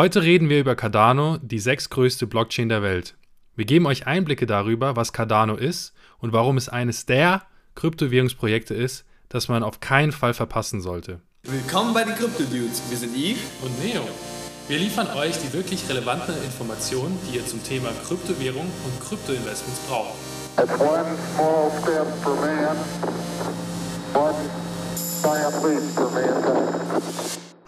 Heute reden wir über Cardano, die sechstgrößte Blockchain der Welt. Wir geben euch Einblicke darüber, was Cardano ist und warum es eines der Kryptowährungsprojekte ist, das man auf keinen Fall verpassen sollte. Willkommen bei den Crypto Dudes. Wir sind Yves und Neo. Wir liefern euch die wirklich relevanten Informationen, die ihr zum Thema Kryptowährung und Kryptoinvestments braucht.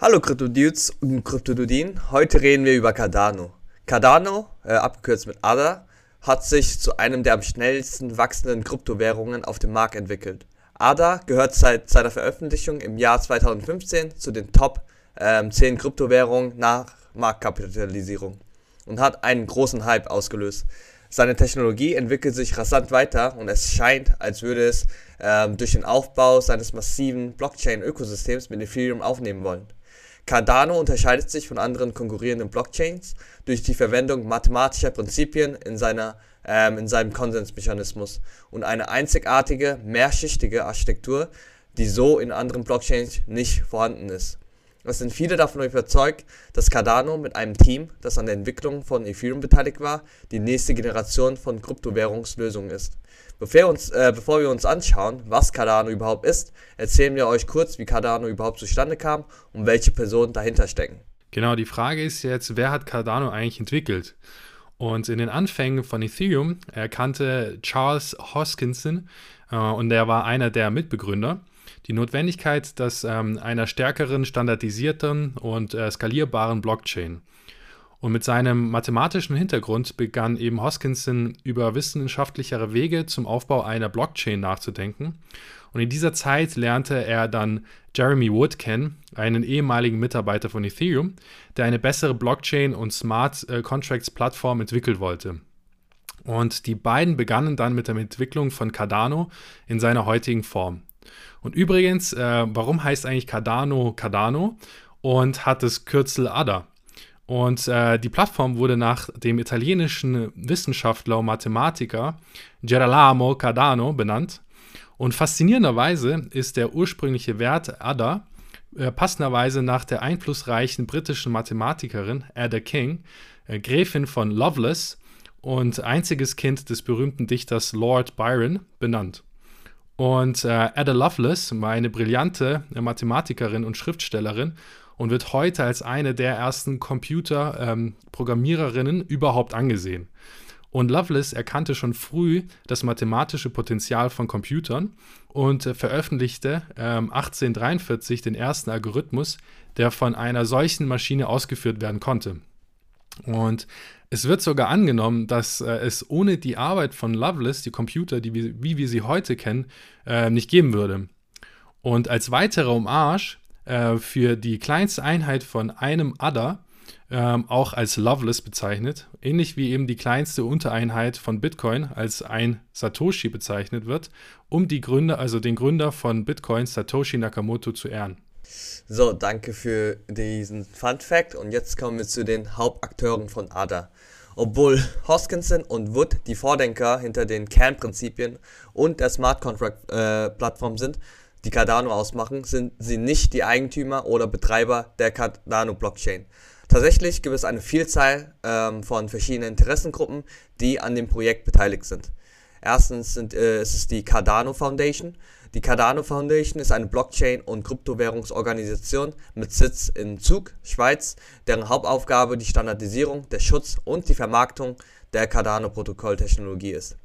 Hallo Crypto Dudes und Crypto Dudin. Heute reden wir über Cardano. Cardano, äh, abgekürzt mit ADA, hat sich zu einem der am schnellsten wachsenden Kryptowährungen auf dem Markt entwickelt. ADA gehört seit seiner Veröffentlichung im Jahr 2015 zu den Top ähm, 10 Kryptowährungen nach Marktkapitalisierung und hat einen großen Hype ausgelöst. Seine Technologie entwickelt sich rasant weiter und es scheint, als würde es ähm, durch den Aufbau seines massiven Blockchain-Ökosystems mit Ethereum aufnehmen wollen. Cardano unterscheidet sich von anderen konkurrierenden Blockchains durch die Verwendung mathematischer Prinzipien in, seiner, ähm, in seinem Konsensmechanismus und eine einzigartige, mehrschichtige Architektur, die so in anderen Blockchains nicht vorhanden ist. Es sind viele davon überzeugt, dass Cardano mit einem Team, das an der Entwicklung von Ethereum beteiligt war, die nächste Generation von Kryptowährungslösungen ist. Bevor, uns, äh, bevor wir uns anschauen, was Cardano überhaupt ist, erzählen wir euch kurz, wie Cardano überhaupt zustande kam und welche Personen dahinter stecken. Genau, die Frage ist jetzt, wer hat Cardano eigentlich entwickelt? Und in den Anfängen von Ethereum erkannte Charles Hoskinson, äh, und der war einer der Mitbegründer, die Notwendigkeit dass, ähm, einer stärkeren, standardisierten und äh, skalierbaren Blockchain. Und mit seinem mathematischen Hintergrund begann eben Hoskinson über wissenschaftlichere Wege zum Aufbau einer Blockchain nachzudenken. Und in dieser Zeit lernte er dann Jeremy Wood kennen, einen ehemaligen Mitarbeiter von Ethereum, der eine bessere Blockchain und Smart äh, Contracts Plattform entwickeln wollte. Und die beiden begannen dann mit der Entwicklung von Cardano in seiner heutigen Form. Und übrigens, äh, warum heißt eigentlich Cardano Cardano und hat das Kürzel ADA? Und äh, die Plattform wurde nach dem italienischen Wissenschaftler und Mathematiker Gerolamo Cardano benannt. Und faszinierenderweise ist der ursprüngliche Wert ADA äh, passenderweise nach der einflussreichen britischen Mathematikerin Ada King, äh, Gräfin von Lovelace und einziges Kind des berühmten Dichters Lord Byron, benannt. Und äh, Ada Lovelace war eine brillante Mathematikerin und Schriftstellerin und wird heute als eine der ersten Computerprogrammiererinnen ähm, überhaupt angesehen. Und Lovelace erkannte schon früh das mathematische Potenzial von Computern und äh, veröffentlichte ähm, 1843 den ersten Algorithmus, der von einer solchen Maschine ausgeführt werden konnte. Und es wird sogar angenommen, dass äh, es ohne die Arbeit von Lovelace die Computer, die wie wir sie heute kennen, äh, nicht geben würde. Und als weiterer Hommage äh, für die kleinste Einheit von einem Adder, ähm, auch als Lovelace bezeichnet, ähnlich wie eben die kleinste Untereinheit von Bitcoin als ein Satoshi bezeichnet wird, um die Gründer, also den Gründer von Bitcoin, Satoshi Nakamoto, zu ehren. So, danke für diesen Fun Fact und jetzt kommen wir zu den Hauptakteuren von ADA. Obwohl Hoskinson und Wood die Vordenker hinter den Kernprinzipien und der Smart Contract äh, Plattform sind, die Cardano ausmachen, sind sie nicht die Eigentümer oder Betreiber der Cardano Blockchain. Tatsächlich gibt es eine Vielzahl ähm, von verschiedenen Interessengruppen, die an dem Projekt beteiligt sind. Erstens sind, äh, ist es die Cardano Foundation. Die Cardano Foundation ist eine Blockchain- und Kryptowährungsorganisation mit Sitz in Zug, Schweiz, deren Hauptaufgabe die Standardisierung, der Schutz und die Vermarktung der Cardano-Protokolltechnologie ist.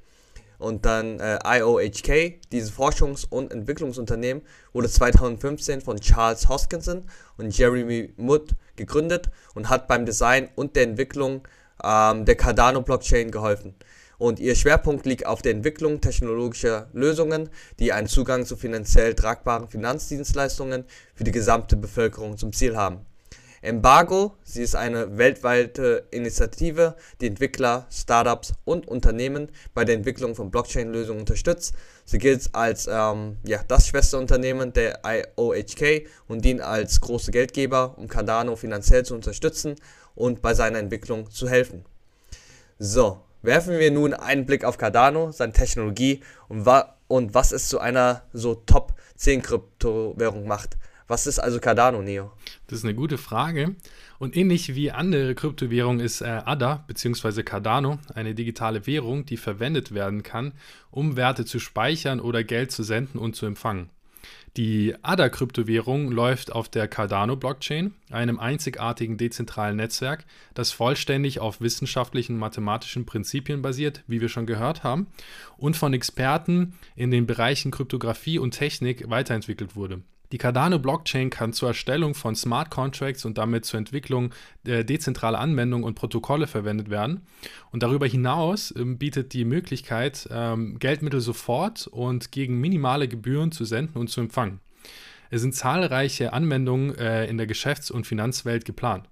Und dann äh, IOHK, dieses Forschungs- und Entwicklungsunternehmen, wurde 2015 von Charles Hoskinson und Jeremy Wood gegründet und hat beim Design und der Entwicklung ähm, der Cardano-Blockchain geholfen und ihr Schwerpunkt liegt auf der Entwicklung technologischer Lösungen, die einen Zugang zu finanziell tragbaren Finanzdienstleistungen für die gesamte Bevölkerung zum Ziel haben. Embargo, sie ist eine weltweite Initiative, die Entwickler, Startups und Unternehmen bei der Entwicklung von Blockchain-Lösungen unterstützt. Sie gilt als ähm, ja, das Schwesterunternehmen der IOHK und dient als große Geldgeber, um Cardano finanziell zu unterstützen und bei seiner Entwicklung zu helfen. So, Werfen wir nun einen Blick auf Cardano, seine Technologie und, wa und was es zu einer so Top 10 Kryptowährung macht. Was ist also Cardano, Neo? Das ist eine gute Frage. Und ähnlich wie andere Kryptowährungen ist äh, ADA bzw. Cardano eine digitale Währung, die verwendet werden kann, um Werte zu speichern oder Geld zu senden und zu empfangen. Die ADA-Kryptowährung läuft auf der Cardano-Blockchain, einem einzigartigen dezentralen Netzwerk, das vollständig auf wissenschaftlichen mathematischen Prinzipien basiert, wie wir schon gehört haben, und von Experten in den Bereichen Kryptographie und Technik weiterentwickelt wurde. Die Cardano-Blockchain kann zur Erstellung von Smart Contracts und damit zur Entwicklung äh, dezentraler Anwendungen und Protokolle verwendet werden. Und darüber hinaus ähm, bietet die Möglichkeit, ähm, Geldmittel sofort und gegen minimale Gebühren zu senden und zu empfangen. Es sind zahlreiche Anwendungen äh, in der Geschäfts- und Finanzwelt geplant.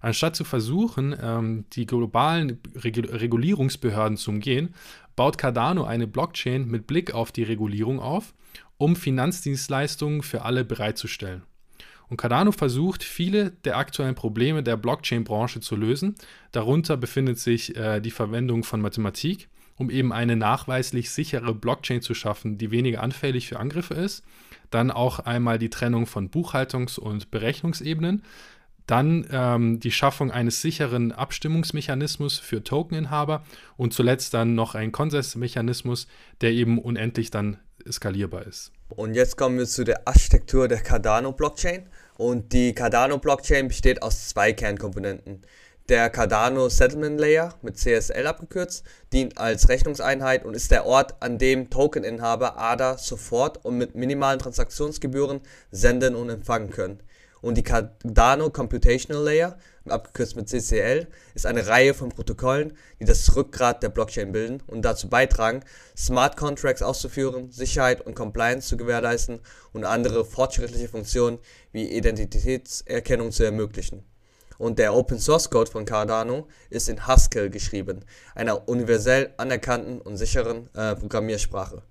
Anstatt zu versuchen, ähm, die globalen Regulierungsbehörden zu umgehen, baut Cardano eine Blockchain mit Blick auf die Regulierung auf um Finanzdienstleistungen für alle bereitzustellen. Und Cardano versucht, viele der aktuellen Probleme der Blockchain-Branche zu lösen. Darunter befindet sich äh, die Verwendung von Mathematik, um eben eine nachweislich sichere Blockchain zu schaffen, die weniger anfällig für Angriffe ist. Dann auch einmal die Trennung von Buchhaltungs- und Berechnungsebenen. Dann ähm, die Schaffung eines sicheren Abstimmungsmechanismus für Tokeninhaber und zuletzt dann noch ein Konsensmechanismus, der eben unendlich dann skalierbar ist. Und jetzt kommen wir zu der Architektur der Cardano-Blockchain. Und die Cardano-Blockchain besteht aus zwei Kernkomponenten. Der Cardano Settlement Layer mit CSL abgekürzt dient als Rechnungseinheit und ist der Ort, an dem Tokeninhaber ADA sofort und mit minimalen Transaktionsgebühren senden und empfangen können. Und die Cardano Computational Layer, abgekürzt mit CCL, ist eine Reihe von Protokollen, die das Rückgrat der Blockchain bilden und dazu beitragen, Smart Contracts auszuführen, Sicherheit und Compliance zu gewährleisten und andere fortschrittliche Funktionen wie Identitätserkennung zu ermöglichen. Und der Open Source Code von Cardano ist in Haskell geschrieben, einer universell anerkannten und sicheren äh, Programmiersprache.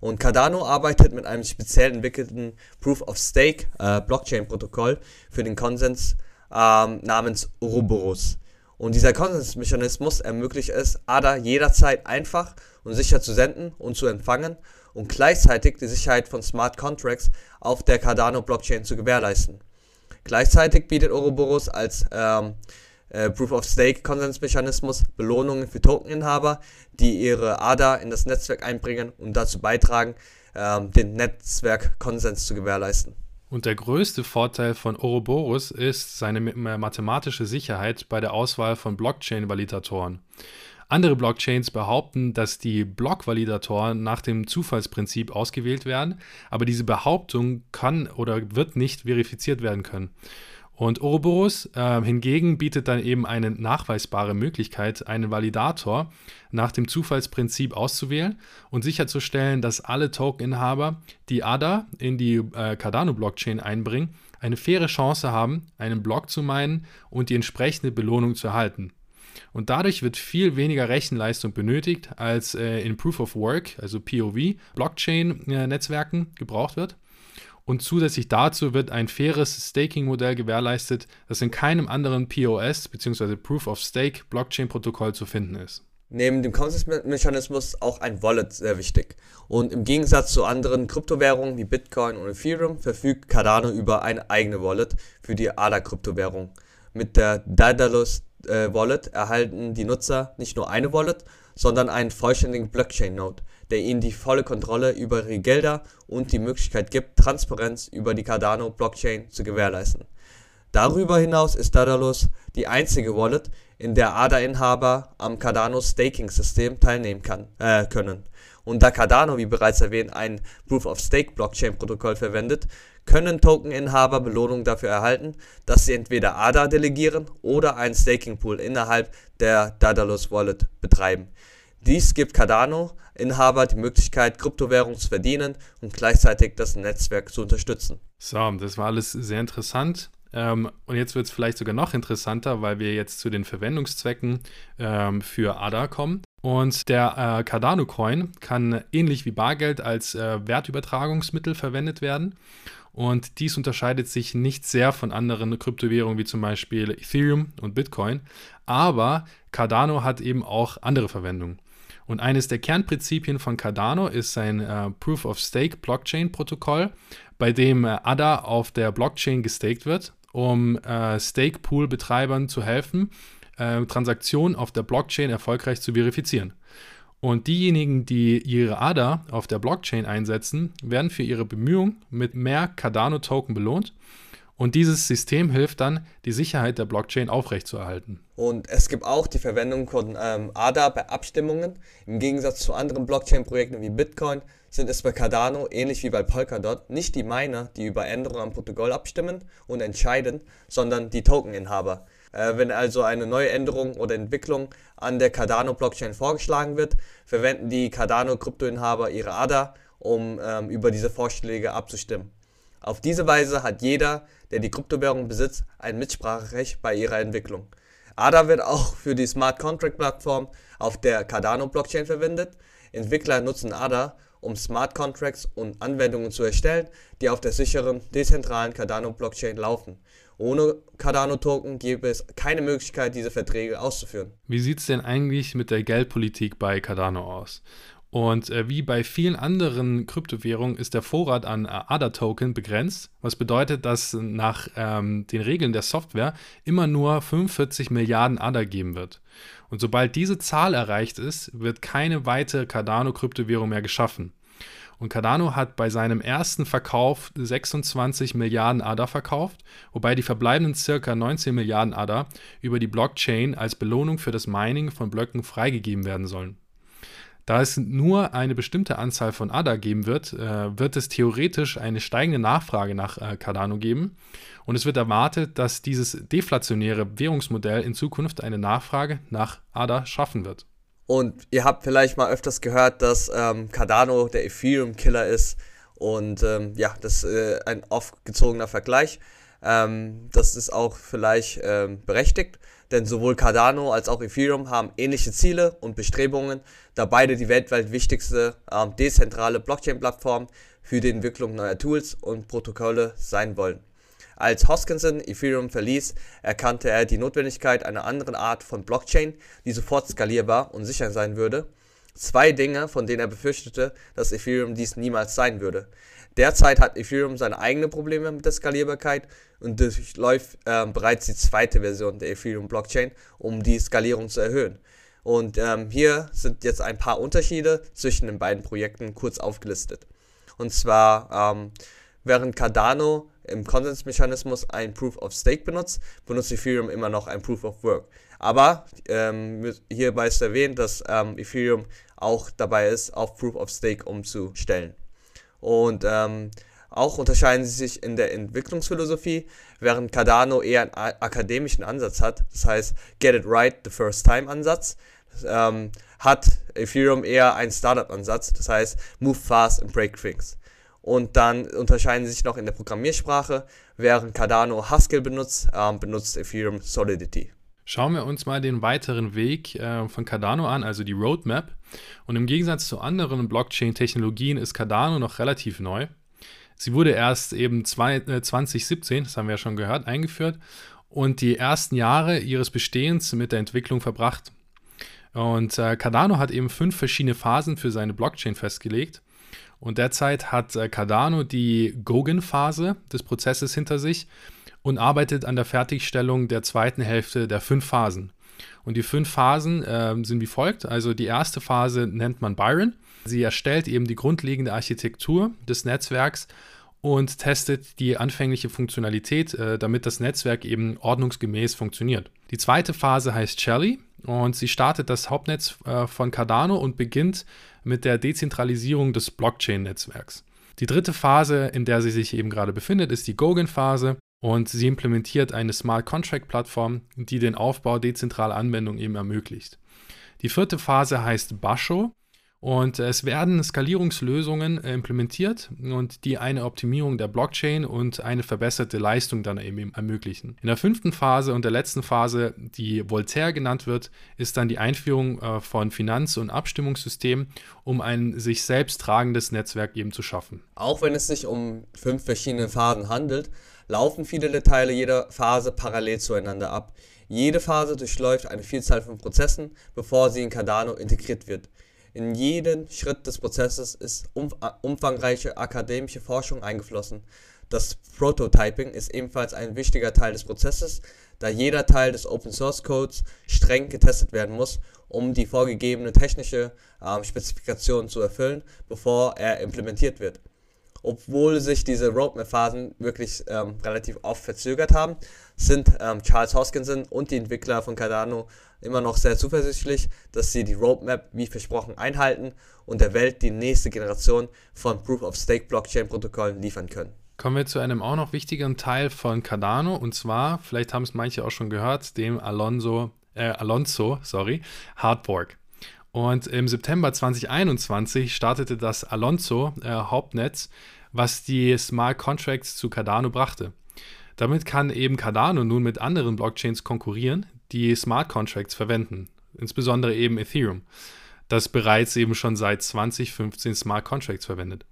Und Cardano arbeitet mit einem speziell entwickelten Proof of Stake äh, Blockchain-Protokoll für den Konsens ähm, namens Ouroboros. Und dieser Konsensmechanismus ermöglicht es, ADA jederzeit einfach und sicher zu senden und zu empfangen und gleichzeitig die Sicherheit von Smart Contracts auf der Cardano Blockchain zu gewährleisten. Gleichzeitig bietet Ouroboros als ähm, äh, Proof of Stake Konsensmechanismus Belohnungen für Tokeninhaber, die ihre ADA in das Netzwerk einbringen und dazu beitragen, ähm, den Netzwerkkonsens zu gewährleisten. Und der größte Vorteil von Ouroboros ist seine mathematische Sicherheit bei der Auswahl von Blockchain-Validatoren. Andere Blockchains behaupten, dass die Block-Validatoren nach dem Zufallsprinzip ausgewählt werden, aber diese Behauptung kann oder wird nicht verifiziert werden können. Und Ouroboros äh, hingegen bietet dann eben eine nachweisbare Möglichkeit, einen Validator nach dem Zufallsprinzip auszuwählen und sicherzustellen, dass alle Tokeninhaber, die ADA in die äh, Cardano-Blockchain einbringen, eine faire Chance haben, einen Block zu meinen und die entsprechende Belohnung zu erhalten. Und dadurch wird viel weniger Rechenleistung benötigt, als äh, in Proof of Work, also POV, Blockchain-Netzwerken äh, gebraucht wird. Und zusätzlich dazu wird ein faires Staking-Modell gewährleistet, das in keinem anderen POS bzw. Proof of Stake Blockchain-Protokoll zu finden ist. Neben dem Konsensmechanismus auch ein Wallet sehr wichtig. Und im Gegensatz zu anderen Kryptowährungen wie Bitcoin und Ethereum verfügt Cardano über eine eigene Wallet für die ADA-Kryptowährung. Mit der Daedalus äh, Wallet erhalten die Nutzer nicht nur eine Wallet, sondern einen vollständigen Blockchain-Node, der ihnen die volle Kontrolle über ihre Gelder und die Möglichkeit gibt, Transparenz über die Cardano-Blockchain zu gewährleisten. Darüber hinaus ist Daedalus die einzige Wallet, in der ADA-Inhaber am Cardano Staking-System teilnehmen kann, äh, können. Und da Cardano, wie bereits erwähnt, ein Proof-of-Stake-Blockchain-Protokoll verwendet, können Token-Inhaber Belohnung dafür erhalten, dass sie entweder ADA delegieren oder einen Staking-Pool innerhalb der Daedalus Wallet betreiben. Dies gibt Cardano-Inhaber die Möglichkeit, Kryptowährungen zu verdienen und gleichzeitig das Netzwerk zu unterstützen. So, das war alles sehr interessant. Ähm, und jetzt wird es vielleicht sogar noch interessanter, weil wir jetzt zu den Verwendungszwecken ähm, für ADA kommen. Und der äh, Cardano Coin kann ähnlich wie Bargeld als äh, Wertübertragungsmittel verwendet werden. Und dies unterscheidet sich nicht sehr von anderen Kryptowährungen wie zum Beispiel Ethereum und Bitcoin. Aber Cardano hat eben auch andere Verwendungen. Und eines der Kernprinzipien von Cardano ist sein äh, Proof of Stake Blockchain Protokoll, bei dem äh, ADA auf der Blockchain gestaked wird um äh, Stake-Pool-Betreibern zu helfen, äh, Transaktionen auf der Blockchain erfolgreich zu verifizieren. Und diejenigen, die ihre ADA auf der Blockchain einsetzen, werden für ihre Bemühungen mit mehr Cardano-Token belohnt. Und dieses System hilft dann, die Sicherheit der Blockchain aufrechtzuerhalten. Und es gibt auch die Verwendung von ähm, ADA bei Abstimmungen. Im Gegensatz zu anderen Blockchain-Projekten wie Bitcoin sind es bei Cardano, ähnlich wie bei Polkadot, nicht die Miner, die über Änderungen am Protokoll abstimmen und entscheiden, sondern die Tokeninhaber. Äh, wenn also eine neue Änderung oder Entwicklung an der Cardano-Blockchain vorgeschlagen wird, verwenden die Cardano-Kryptoinhaber ihre ADA, um ähm, über diese Vorschläge abzustimmen. Auf diese Weise hat jeder, der die Kryptowährung besitzt, ein Mitspracherecht bei ihrer Entwicklung. ADA wird auch für die Smart Contract Plattform auf der Cardano Blockchain verwendet. Entwickler nutzen ADA, um Smart Contracts und Anwendungen zu erstellen, die auf der sicheren, dezentralen Cardano Blockchain laufen. Ohne Cardano-Token gäbe es keine Möglichkeit, diese Verträge auszuführen. Wie sieht es denn eigentlich mit der Geldpolitik bei Cardano aus? Und äh, wie bei vielen anderen Kryptowährungen ist der Vorrat an äh, ADA-Token begrenzt, was bedeutet, dass nach ähm, den Regeln der Software immer nur 45 Milliarden ADA geben wird. Und sobald diese Zahl erreicht ist, wird keine weitere Cardano-Kryptowährung mehr geschaffen. Und Cardano hat bei seinem ersten Verkauf 26 Milliarden ADA verkauft, wobei die verbleibenden circa 19 Milliarden ADA über die Blockchain als Belohnung für das Mining von Blöcken freigegeben werden sollen. Da es nur eine bestimmte Anzahl von ADA geben wird, äh, wird es theoretisch eine steigende Nachfrage nach äh, Cardano geben. Und es wird erwartet, dass dieses deflationäre Währungsmodell in Zukunft eine Nachfrage nach ADA schaffen wird. Und ihr habt vielleicht mal öfters gehört, dass ähm, Cardano der Ethereum-Killer ist. Und ähm, ja, das ist äh, ein aufgezogener Vergleich. Ähm, das ist auch vielleicht ähm, berechtigt, denn sowohl Cardano als auch Ethereum haben ähnliche Ziele und Bestrebungen, da beide die weltweit wichtigste ähm, dezentrale Blockchain-Plattform für die Entwicklung neuer Tools und Protokolle sein wollen. Als Hoskinson Ethereum verließ, erkannte er die Notwendigkeit einer anderen Art von Blockchain, die sofort skalierbar und sicher sein würde. Zwei Dinge, von denen er befürchtete, dass Ethereum dies niemals sein würde. Derzeit hat Ethereum seine eigenen Probleme mit der Skalierbarkeit und durchläuft äh, bereits die zweite Version der Ethereum Blockchain, um die Skalierung zu erhöhen. Und ähm, hier sind jetzt ein paar Unterschiede zwischen den beiden Projekten kurz aufgelistet. Und zwar, ähm, während Cardano im Konsensmechanismus ein Proof of Stake benutzt, benutzt Ethereum immer noch ein Proof of Work. Aber ähm, hierbei ist erwähnt, dass ähm, Ethereum auch dabei ist, auf Proof of Stake umzustellen. Und ähm, auch unterscheiden sie sich in der Entwicklungsphilosophie, während Cardano eher einen akademischen Ansatz hat, das heißt Get it right the first time Ansatz, ähm, hat Ethereum eher einen Startup-Ansatz, das heißt Move fast and break things. Und dann unterscheiden sie sich noch in der Programmiersprache. Während Cardano Haskell benutzt, äh, benutzt Ethereum Solidity. Schauen wir uns mal den weiteren Weg äh, von Cardano an, also die Roadmap. Und im Gegensatz zu anderen Blockchain-Technologien ist Cardano noch relativ neu. Sie wurde erst eben zwei, äh, 2017, das haben wir ja schon gehört, eingeführt und die ersten Jahre ihres Bestehens mit der Entwicklung verbracht. Und äh, Cardano hat eben fünf verschiedene Phasen für seine Blockchain festgelegt. Und derzeit hat äh, Cardano die Gogen-Phase des Prozesses hinter sich und arbeitet an der Fertigstellung der zweiten Hälfte der fünf Phasen. Und die fünf Phasen äh, sind wie folgt. Also die erste Phase nennt man Byron. Sie erstellt eben die grundlegende Architektur des Netzwerks und testet die anfängliche Funktionalität, äh, damit das Netzwerk eben ordnungsgemäß funktioniert. Die zweite Phase heißt Shelly und sie startet das Hauptnetz äh, von Cardano und beginnt mit der Dezentralisierung des Blockchain-Netzwerks. Die dritte Phase, in der sie sich eben gerade befindet, ist die Gogen-Phase und sie implementiert eine Smart Contract-Plattform, die den Aufbau dezentraler Anwendungen eben ermöglicht. Die vierte Phase heißt Basho und es werden Skalierungslösungen äh, implementiert und die eine Optimierung der Blockchain und eine verbesserte Leistung dann eben ermöglichen. In der fünften Phase und der letzten Phase, die Voltaire genannt wird, ist dann die Einführung äh, von Finanz- und Abstimmungssystemen, um ein sich selbst tragendes Netzwerk eben zu schaffen. Auch wenn es sich um fünf verschiedene Phasen handelt, laufen viele Teile jeder Phase parallel zueinander ab. Jede Phase durchläuft eine Vielzahl von Prozessen, bevor sie in Cardano integriert wird. In jeden Schritt des Prozesses ist umfangreiche akademische Forschung eingeflossen. Das Prototyping ist ebenfalls ein wichtiger Teil des Prozesses, da jeder Teil des Open Source Codes streng getestet werden muss, um die vorgegebene technische äh, Spezifikation zu erfüllen, bevor er implementiert wird. Obwohl sich diese Roadmap-Phasen wirklich ähm, relativ oft verzögert haben, sind ähm, Charles Hoskinson und die Entwickler von Cardano immer noch sehr zuversichtlich, dass sie die Roadmap wie versprochen einhalten und der Welt die nächste Generation von Proof-of-Stake-Blockchain-Protokollen liefern können. Kommen wir zu einem auch noch wichtigen Teil von Cardano und zwar, vielleicht haben es manche auch schon gehört, dem Alonso, äh, Alonso sorry, Hardfork. Und im September 2021 startete das Alonso äh, Hauptnetz, was die Smart Contracts zu Cardano brachte. Damit kann eben Cardano nun mit anderen Blockchains konkurrieren, die Smart Contracts verwenden, insbesondere eben Ethereum, das bereits eben schon seit 2015 Smart Contracts verwendet.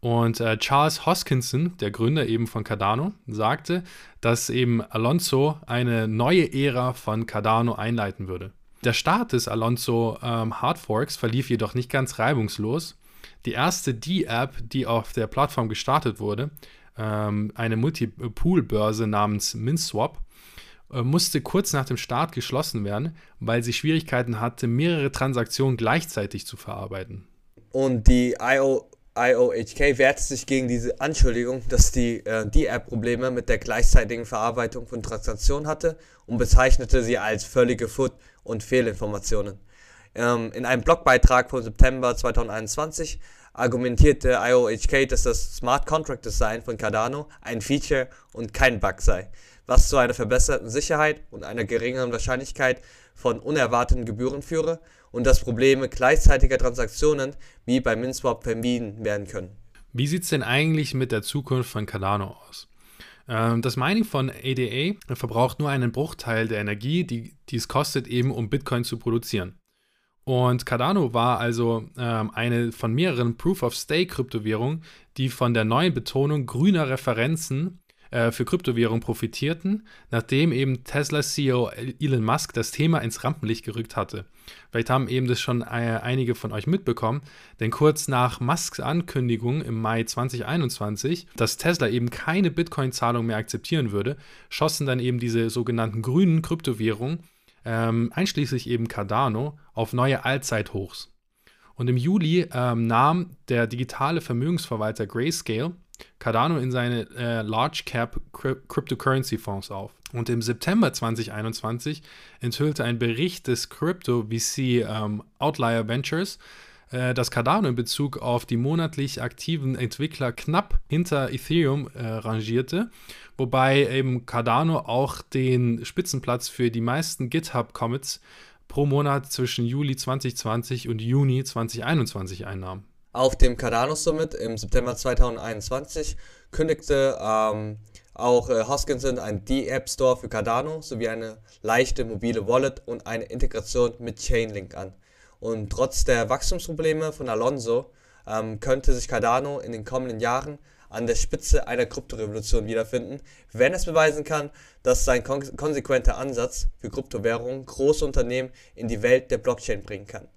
Und äh, Charles Hoskinson, der Gründer eben von Cardano, sagte, dass eben Alonso eine neue Ära von Cardano einleiten würde. Der Start des Alonso ähm, Hardforks verlief jedoch nicht ganz reibungslos. Die erste D-App, die auf der Plattform gestartet wurde, ähm, eine Multipool-Börse namens MinSwap, äh, musste kurz nach dem Start geschlossen werden, weil sie Schwierigkeiten hatte, mehrere Transaktionen gleichzeitig zu verarbeiten. Und die IO IOHK wehrte sich gegen diese Anschuldigung, dass die äh, App Probleme mit der gleichzeitigen Verarbeitung von Transaktionen hatte und bezeichnete sie als völlige Foot- und Fehlinformationen. Ähm, in einem Blogbeitrag vom September 2021 argumentierte IOHK, dass das Smart Contract Design von Cardano ein Feature und kein Bug sei, was zu einer verbesserten Sicherheit und einer geringeren Wahrscheinlichkeit von unerwarteten Gebühren führe und dass Probleme gleichzeitiger Transaktionen wie bei MinSwap vermieden werden können. Wie sieht es denn eigentlich mit der Zukunft von Cardano aus? Ähm, das Mining von ADA verbraucht nur einen Bruchteil der Energie, die, die es kostet, eben um Bitcoin zu produzieren. Und Cardano war also ähm, eine von mehreren Proof-of-Stake-Kryptowährungen, die von der neuen Betonung grüner Referenzen äh, für Kryptowährungen profitierten, nachdem eben Tesla-CEO Elon Musk das Thema ins Rampenlicht gerückt hatte. Vielleicht haben eben das schon äh, einige von euch mitbekommen, denn kurz nach Musks Ankündigung im Mai 2021, dass Tesla eben keine Bitcoin-Zahlung mehr akzeptieren würde, schossen dann eben diese sogenannten grünen Kryptowährungen, ähm, einschließlich eben Cardano, auf neue Allzeithochs. Und im Juli ähm, nahm der digitale Vermögensverwalter Grayscale Cardano in seine äh, Large Cap Cryptocurrency Fonds auf. Und im September 2021 enthüllte ein Bericht des Crypto VC ähm, Outlier Ventures, äh, dass Cardano in Bezug auf die monatlich aktiven Entwickler knapp hinter Ethereum äh, rangierte, wobei eben Cardano auch den Spitzenplatz für die meisten GitHub Commits pro Monat zwischen Juli 2020 und Juni 2021 einnahm. Auf dem Cardano Summit im September 2021 kündigte ähm, auch äh, Hoskinson einen D-App Store für Cardano sowie eine leichte mobile Wallet und eine Integration mit Chainlink an. Und trotz der Wachstumsprobleme von Alonso ähm, könnte sich Cardano in den kommenden Jahren an der Spitze einer Kryptorevolution wiederfinden, wenn es beweisen kann, dass sein kon konsequenter Ansatz für Kryptowährungen große Unternehmen in die Welt der Blockchain bringen kann.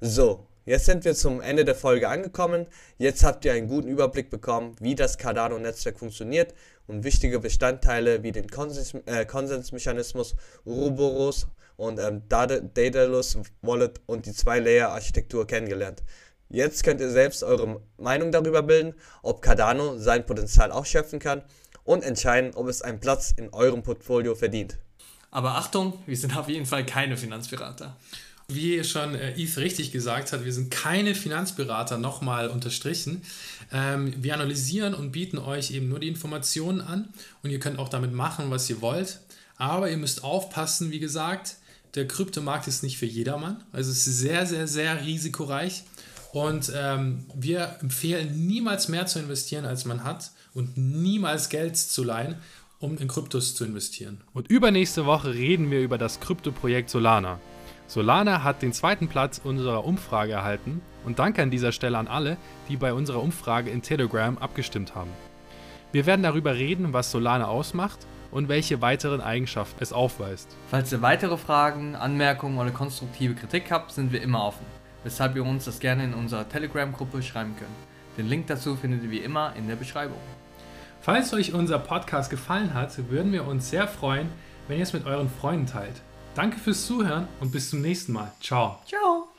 So, Jetzt sind wir zum Ende der Folge angekommen. Jetzt habt ihr einen guten Überblick bekommen, wie das Cardano-Netzwerk funktioniert und wichtige Bestandteile wie den Konsens äh, Konsensmechanismus, Uroboros und ähm, Daedalus Wallet und die Zwei-Layer-Architektur kennengelernt. Jetzt könnt ihr selbst eure Meinung darüber bilden, ob Cardano sein Potenzial ausschöpfen kann und entscheiden, ob es einen Platz in eurem Portfolio verdient. Aber Achtung, wir sind auf jeden Fall keine Finanzberater. Wie schon äh, Eve richtig gesagt hat, wir sind keine Finanzberater, nochmal unterstrichen. Ähm, wir analysieren und bieten euch eben nur die Informationen an und ihr könnt auch damit machen, was ihr wollt. Aber ihr müsst aufpassen, wie gesagt, der Kryptomarkt ist nicht für jedermann. Also es ist sehr, sehr, sehr risikoreich. Und ähm, wir empfehlen niemals mehr zu investieren, als man hat und niemals Geld zu leihen, um in Kryptos zu investieren. Und übernächste Woche reden wir über das Kryptoprojekt Solana. Solana hat den zweiten Platz unserer Umfrage erhalten und danke an dieser Stelle an alle, die bei unserer Umfrage in Telegram abgestimmt haben. Wir werden darüber reden, was Solana ausmacht und welche weiteren Eigenschaften es aufweist. Falls ihr weitere Fragen, Anmerkungen oder konstruktive Kritik habt, sind wir immer offen, weshalb ihr uns das gerne in unserer Telegram-Gruppe schreiben könnt. Den Link dazu findet ihr wie immer in der Beschreibung. Falls euch unser Podcast gefallen hat, würden wir uns sehr freuen, wenn ihr es mit euren Freunden teilt. Danke fürs Zuhören und bis zum nächsten Mal. Ciao. Ciao.